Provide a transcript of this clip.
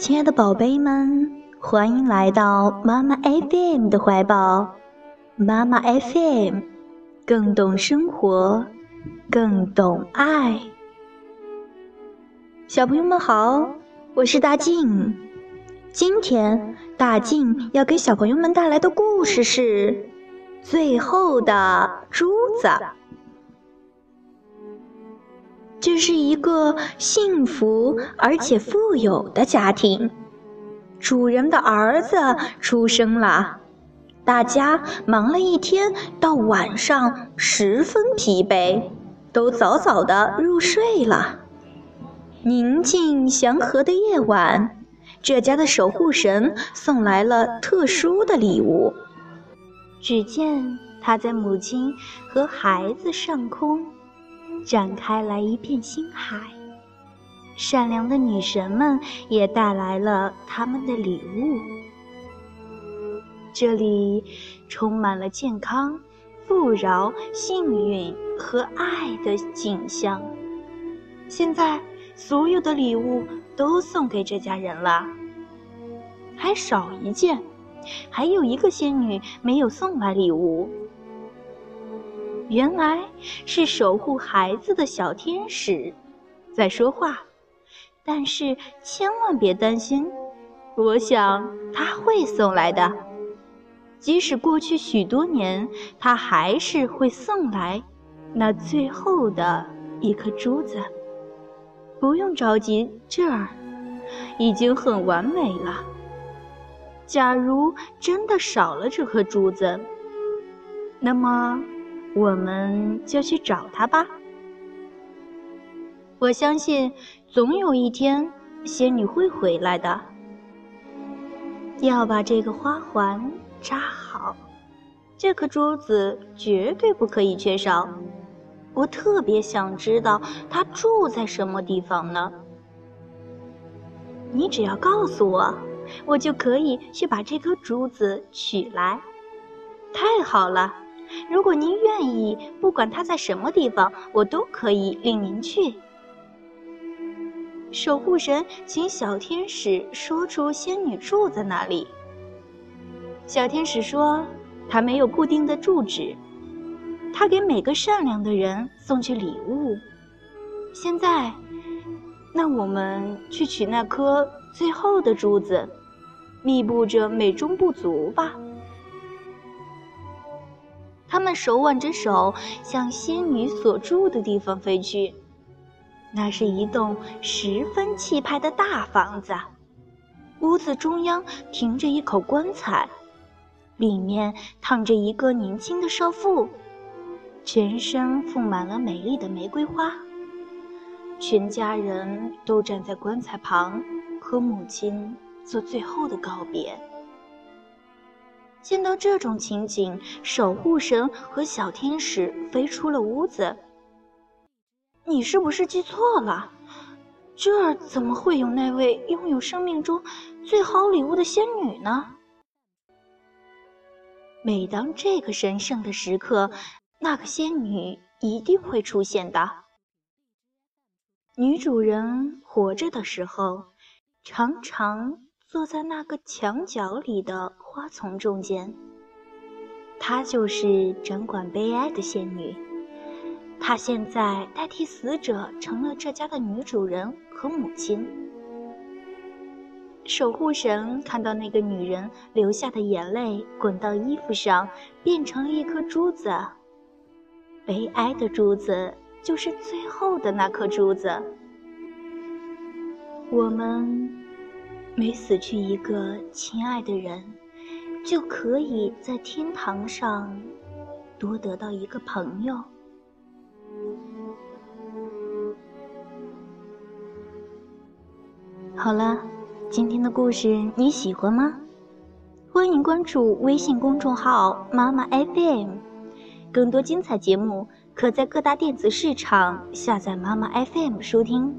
亲爱的宝贝们，欢迎来到妈妈 FM 的怀抱。妈妈 FM，更懂生活，更懂爱。小朋友们好，我是大静。今天大静要给小朋友们带来的故事是《最后的珠子》。这是一个幸福而且富有的家庭，主人的儿子出生了。大家忙了一天，到晚上十分疲惫，都早早的入睡了。宁静祥和的夜晚，这家的守护神送来了特殊的礼物。只见他在母亲和孩子上空。展开来一片星海，善良的女神们也带来了他们的礼物。这里充满了健康、富饶、幸运和爱的景象。现在，所有的礼物都送给这家人了，还少一件，还有一个仙女没有送来礼物。原来是守护孩子的小天使在说话，但是千万别担心，我想他会送来的。即使过去许多年，他还是会送来那最后的一颗珠子。不用着急，这儿已经很完美了。假如真的少了这颗珠子，那么。我们就去找他吧。我相信，总有一天，仙女会回来的。要把这个花环扎好，这颗珠子绝对不可以缺少。我特别想知道它住在什么地方呢？你只要告诉我，我就可以去把这颗珠子取来。太好了！如果您愿意，不管它在什么地方，我都可以领您去。守护神请小天使说出仙女住在哪里。小天使说，他没有固定的住址，他给每个善良的人送去礼物。现在，那我们去取那颗最后的珠子，弥补着美中不足吧。他们手挽着手，向仙女所住的地方飞去。那是一栋十分气派的大房子，屋子中央停着一口棺材，里面躺着一个年轻的少妇，全身覆满了美丽的玫瑰花。全家人都站在棺材旁，和母亲做最后的告别。见到这种情景，守护神和小天使飞出了屋子。你是不是记错了？这儿怎么会有那位拥有生命中最好礼物的仙女呢？每当这个神圣的时刻，那个仙女一定会出现的。女主人活着的时候，常常。坐在那个墙角里的花丛中间，她就是掌管悲哀的仙女。她现在代替死者，成了这家的女主人和母亲。守护神看到那个女人流下的眼泪滚到衣服上，变成了一颗珠子。悲哀的珠子就是最后的那颗珠子。我们。每死去一个亲爱的人，就可以在天堂上多得到一个朋友。好了，今天的故事你喜欢吗？欢迎关注微信公众号“妈妈 FM”，更多精彩节目可在各大电子市场下载“妈妈 FM” 收听。